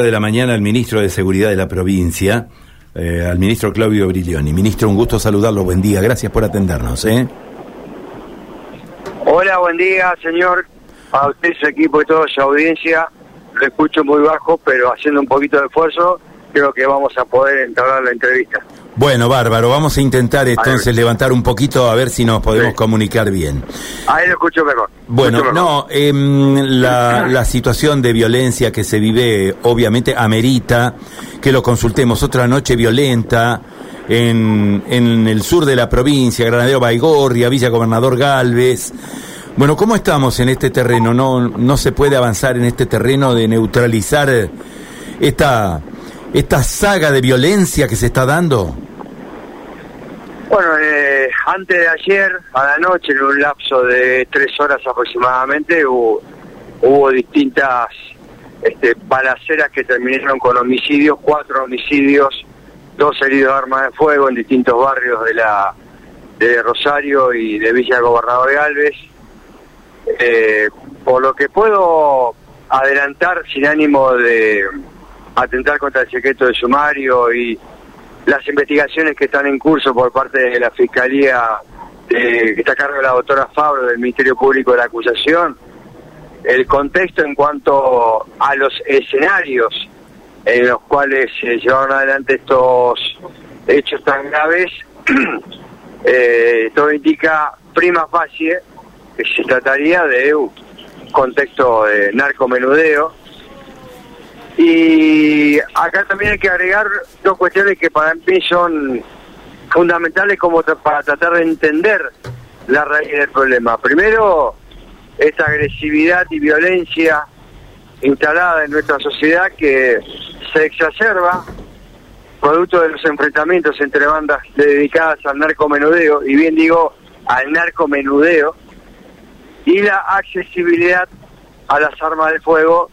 de la mañana al ministro de Seguridad de la provincia, eh, al ministro Claudio Briglioni. Ministro, un gusto saludarlo, buen día, gracias por atendernos. ¿eh? Hola, buen día, señor, a usted, su equipo y toda su audiencia. Lo escucho muy bajo, pero haciendo un poquito de esfuerzo, creo que vamos a poder entablar la entrevista. Bueno, bárbaro, vamos a intentar entonces levantar un poquito a ver si nos podemos comunicar bien. Ahí lo escucho mejor. Bueno, no, em, la, la situación de violencia que se vive obviamente amerita que lo consultemos. Otra noche violenta en, en el sur de la provincia, Granadero Baigorria, Villa Gobernador Galvez. Bueno, ¿cómo estamos en este terreno? ¿No, no se puede avanzar en este terreno de neutralizar esta, esta saga de violencia que se está dando? Bueno, eh, antes de ayer, a la noche, en un lapso de tres horas aproximadamente, hubo, distintas este, balaceras que terminaron con homicidios, cuatro homicidios, dos heridos de armas de fuego en distintos barrios de la de Rosario y de Villa Gobernador de Galvez. Eh, por lo que puedo adelantar sin ánimo de atentar contra el secreto de sumario y las investigaciones que están en curso por parte de la Fiscalía que está a cargo de la doctora Fabro del Ministerio Público de la Acusación, el contexto en cuanto a los escenarios en los cuales se llevaron adelante estos hechos tan graves, eh, todo indica prima facie que se trataría de un contexto de narcomenudeo, y acá también hay que agregar dos cuestiones que para mí son fundamentales como para tratar de entender la raíz del problema. Primero, esta agresividad y violencia instalada en nuestra sociedad que se exacerba producto de los enfrentamientos entre bandas dedicadas al narcomenudeo, y bien digo al narcomenudeo, y la accesibilidad a las armas de fuego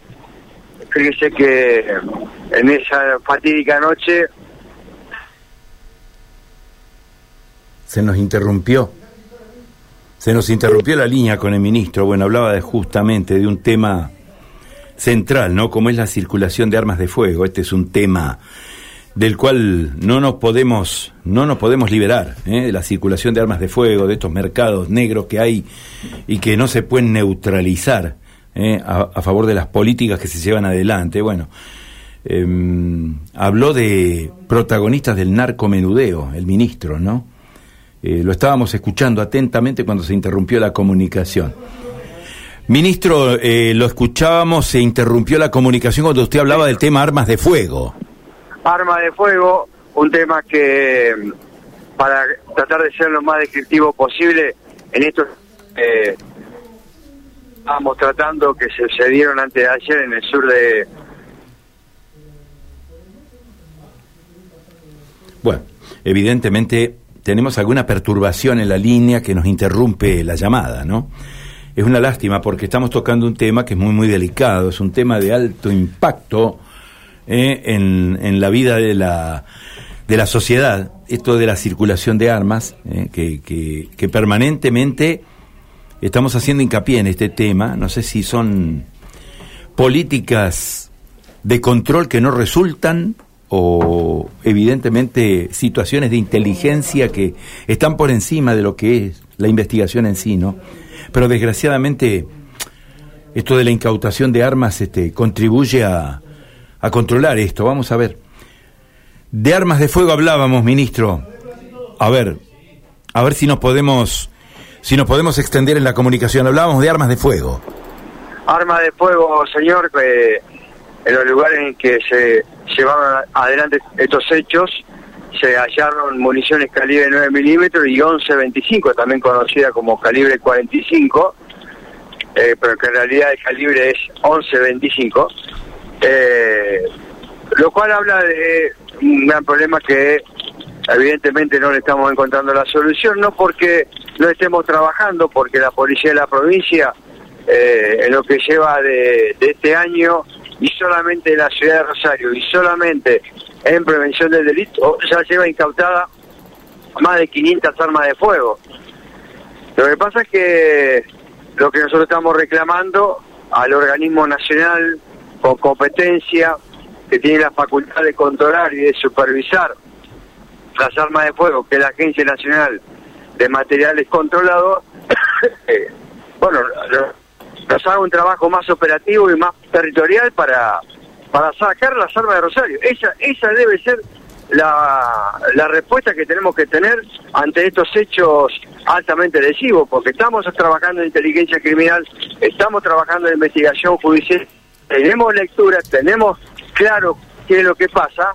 fíjese que en esa fatídica noche... Se nos interrumpió. Se nos interrumpió la línea con el ministro. Bueno, hablaba justamente de un tema central, ¿no? Como es la circulación de armas de fuego. Este es un tema del cual no nos podemos no nos podemos liberar ¿eh? de la circulación de armas de fuego de estos mercados negros que hay y que no se pueden neutralizar eh, a, favor de las políticas que se llevan adelante. Bueno, em, habló de protagonistas del narcomenudeo, el ministro, ¿no? Eh, lo estábamos escuchando atentamente cuando se interrumpió la comunicación. Ministro, eh, lo escuchábamos, se interrumpió la comunicación cuando usted hablaba del tema armas de fuego. Armas de fuego, un tema que, para tratar de ser lo más descriptivo posible, en estos eh, Estamos tratando que se sucedieron antes de ayer en el sur de... Bueno, evidentemente tenemos alguna perturbación en la línea que nos interrumpe la llamada, ¿no? Es una lástima porque estamos tocando un tema que es muy, muy delicado, es un tema de alto impacto eh, en, en, la vida de la, de la sociedad, esto de la circulación de armas, eh, que, que permanentemente estamos haciendo hincapié en este tema, no sé si son políticas de control que no resultan o evidentemente situaciones de inteligencia que están por encima de lo que es la investigación en sí, ¿no? Pero desgraciadamente esto de la incautación de armas este, contribuye a, a controlar esto. Vamos a ver. De armas de fuego hablábamos, ministro. A ver, a ver si nos podemos si nos podemos extender en la comunicación. Hablábamos de armas de fuego. Armas de fuego, señor, en los lugares en que se llevaron adelante estos hechos se hallaron municiones calibre 9 milímetros y 11.25, también conocida como calibre 45, eh, pero que en realidad el calibre es 11.25, eh, lo cual habla de un gran problema que evidentemente no le estamos encontrando la solución, no porque no estemos trabajando, porque la policía de la provincia, eh, en lo que lleva de, este año, y solamente en la ciudad de Rosario, y solamente en prevención del delito, ya lleva incautada más de 500 armas de fuego. Lo que pasa es que lo que nosotros estamos reclamando al organismo nacional con competencia que tiene la facultad de controlar y de supervisar las armas de fuego, que es la Agencia Nacional de Materiales Controlados, eh, bueno, nos haga un trabajo más operativo y más territorial para, para sacar las armas de Rosario. Esa, esa debe ser la, la respuesta que tenemos que tener ante estos hechos altamente lesivos, porque estamos trabajando en inteligencia criminal, estamos trabajando en investigación judicial, tenemos lectura, tenemos claro qué es lo que pasa,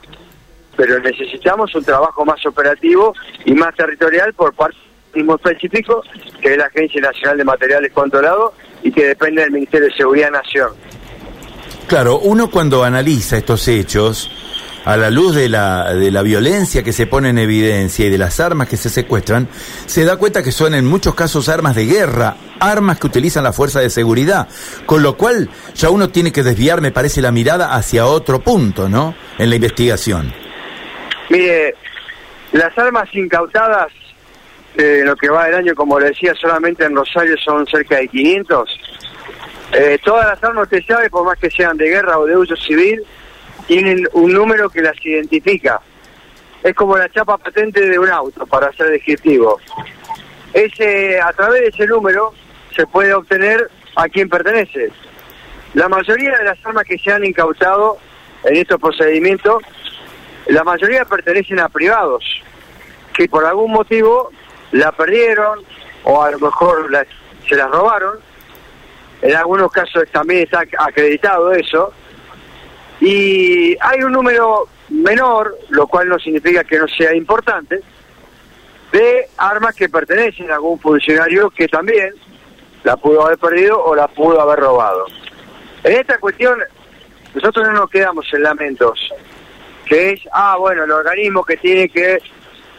pero necesitamos un trabajo más operativo y más territorial por parte mismo específico, que es la Agencia Nacional de Materiales Controlados y que depende del Ministerio de Seguridad Nación. Claro, uno cuando analiza estos hechos, a la luz de la, de la violencia que se pone en evidencia y de las armas que se secuestran, se da cuenta que son en muchos casos armas de guerra, armas que utilizan la fuerza de seguridad, con lo cual ya uno tiene que desviar, me parece, la mirada hacia otro punto, ¿no? En la investigación. Mire, las armas incautadas, eh, lo que va del año, como le decía, solamente en Rosario son cerca de 500. Eh, todas las armas, usted sabe, por más que sean de guerra o de uso civil, tienen un número que las identifica. Es como la chapa patente de un auto, para ser descriptivo. Ese, a través de ese número se puede obtener a quién pertenece. La mayoría de las armas que se han incautado en estos procedimientos, la mayoría pertenecen a privados, que por algún motivo la perdieron o a lo mejor se las robaron. En algunos casos también está acreditado eso y hay un número menor, lo cual no significa que no sea importante, de armas que pertenecen a algún funcionario que también la pudo haber perdido o la pudo haber robado. En esta cuestión, nosotros no nos quedamos en lamentos, que es, ah, bueno, el organismo que tiene que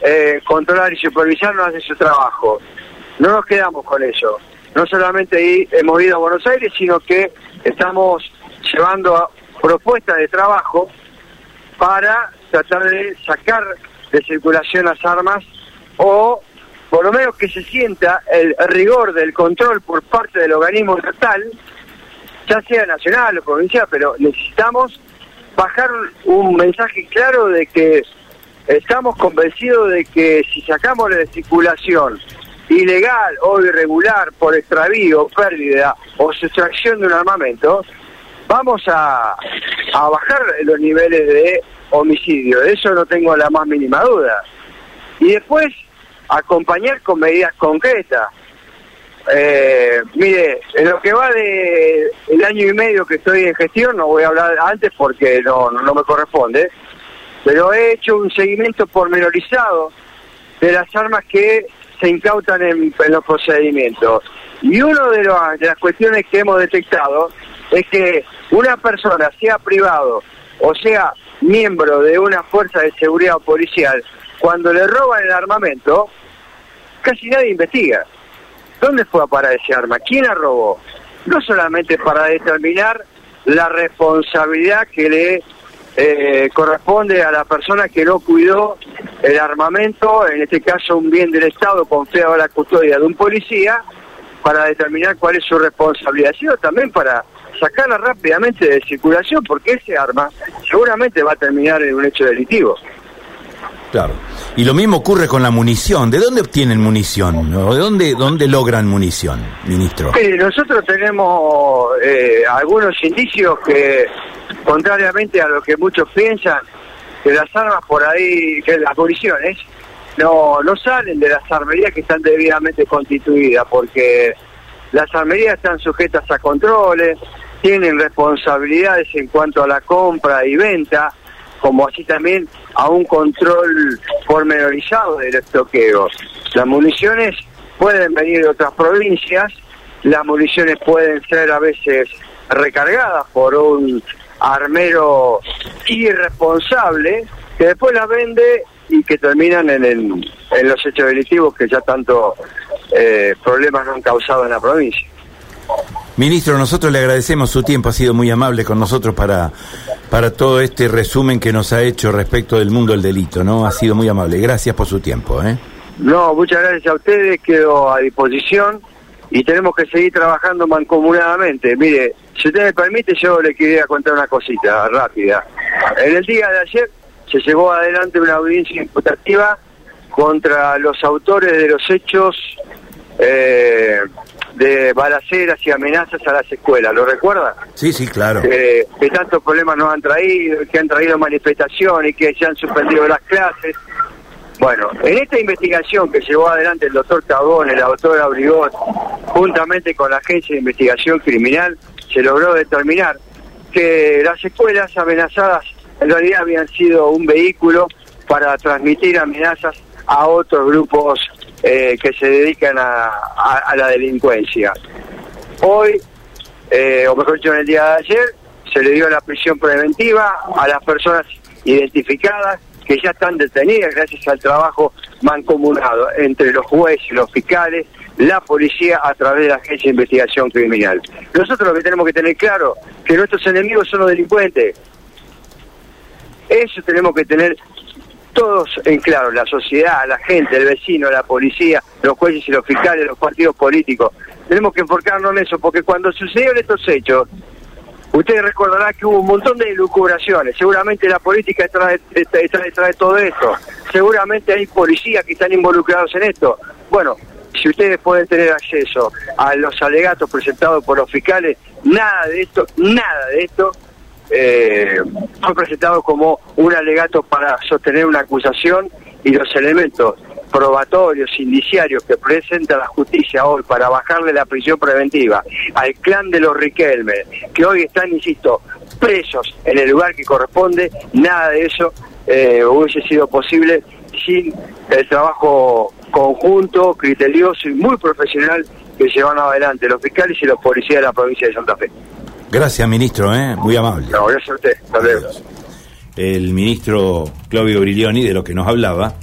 eh, controlar y supervisar no hace su trabajo. No nos quedamos con eso. No solamente hemos ido a Buenos Aires, sino que estamos llevando a propuesta de trabajo para tratar de sacar de circulación las armas o por lo menos que se sienta el rigor del control por parte del organismo estatal, ya sea nacional o provincial, pero necesitamos bajar un mensaje claro de que estamos convencidos de que si sacamos de circulación ilegal o irregular por extravío, pérdida o sustracción de un armamento, vamos a, bajar los niveles de homicidio, de eso no tengo la más mínima duda. Y después, acompañar con medidas concretas. Eh, mire, en lo que va de el año y medio que estoy en gestión, no voy a hablar antes porque no, no me corresponde, pero he hecho un seguimiento pormenorizado de las armas que se incautan en, los procedimientos. Y una de, de las cuestiones que hemos detectado es que una persona, sea privado o sea miembro de una fuerza de seguridad policial, cuando le roban el armamento, casi nadie investiga. ¿Dónde fue a parar ese arma? ¿Quién la robó? No solamente para determinar la responsabilidad que le eh, corresponde a la persona que no cuidó el armamento, en este caso un bien del Estado confiado a la custodia de un policía, para determinar cuál es su responsabilidad, sino también para sacarla rápidamente de circulación porque ese arma seguramente va a terminar en un hecho delictivo. Claro. Y lo mismo ocurre con la munición. ¿De dónde obtienen munición? ¿De dónde, dónde logran munición, ministro? nosotros tenemos eh, algunos indicios que, contrariamente a lo que muchos piensan, que las armas por ahí, que las municiones, no, no salen de las armerías que están debidamente constituidas, porque las armerías están sujetas a controles, tienen responsabilidades en cuanto a la compra y venta, como así también a un control pormenorizado del estoqueo. Las municiones pueden venir de otras provincias, las municiones pueden ser a veces recargadas por un armero irresponsable que después las vende y que terminan en, en los hechos delictivos que ya tanto eh, problemas han causado en la provincia. Ministro, nosotros le agradecemos su tiempo, ha sido muy amable con nosotros para, para todo este resumen que nos ha hecho respecto del mundo del delito, ¿no? Ha sido muy amable. Gracias por su tiempo, ¿eh? No, muchas gracias a ustedes, quedo a disposición y tenemos que seguir trabajando mancomunadamente. Mire, si usted me permite, yo le quería contar una cosita rápida. en el día de ayer se llevó adelante una audiencia imputativa contra los autores de los hechos eh, de balaceras y amenazas a las escuelas, ¿lo recuerda? Sí, sí, claro. Eh, que tantos problemas nos han traído, que han traído manifestaciones, que se han suspendido las clases. Bueno, en esta investigación que llevó adelante el doctor Tabón, la doctora Brigot, juntamente con la Agencia de Investigación Criminal, se logró determinar que las escuelas amenazadas en realidad habían sido un vehículo para transmitir amenazas a otros grupos eh, que se dedican a, la delincuencia. Hoy, eh, o mejor dicho, en el día de ayer, se le dio la prisión preventiva a las personas identificadas que ya están detenidas gracias al trabajo mancomunado entre los jueces, los fiscales, la policía a través de la Agencia de Investigación Criminal. Nosotros lo que tenemos que tener claro que nuestros enemigos son los delincuentes. Eso tenemos que tener todos en claro, la sociedad, la gente, el vecino, la policía, los jueces y los fiscales, los partidos políticos. Tenemos que enfocarnos en eso, porque cuando sucedieron estos hechos, ustedes recordarán que hubo un montón de lucubraciones. Seguramente la política está, detrás de todo esto. Seguramente hay policías que están involucrados en esto. Bueno, si ustedes pueden tener acceso a los alegatos presentados por los fiscales, nada de esto, nada de esto eh, fue presentado como un alegato para sostener una acusación y los elementos probatorios, indiciarios que presenta la justicia hoy para bajarle la prisión preventiva al clan de los Riquelme, que hoy están, insisto, presos en el lugar que corresponde, nada de eso eh, hubiese sido posible sin el trabajo conjunto, criterioso y muy profesional que llevan adelante los fiscales y los policías de la provincia de Santa Fe. Gracias, ministro, ¿eh? muy amable. No, gracias a usted. El ministro Claudio Brilioni, de lo que nos hablaba,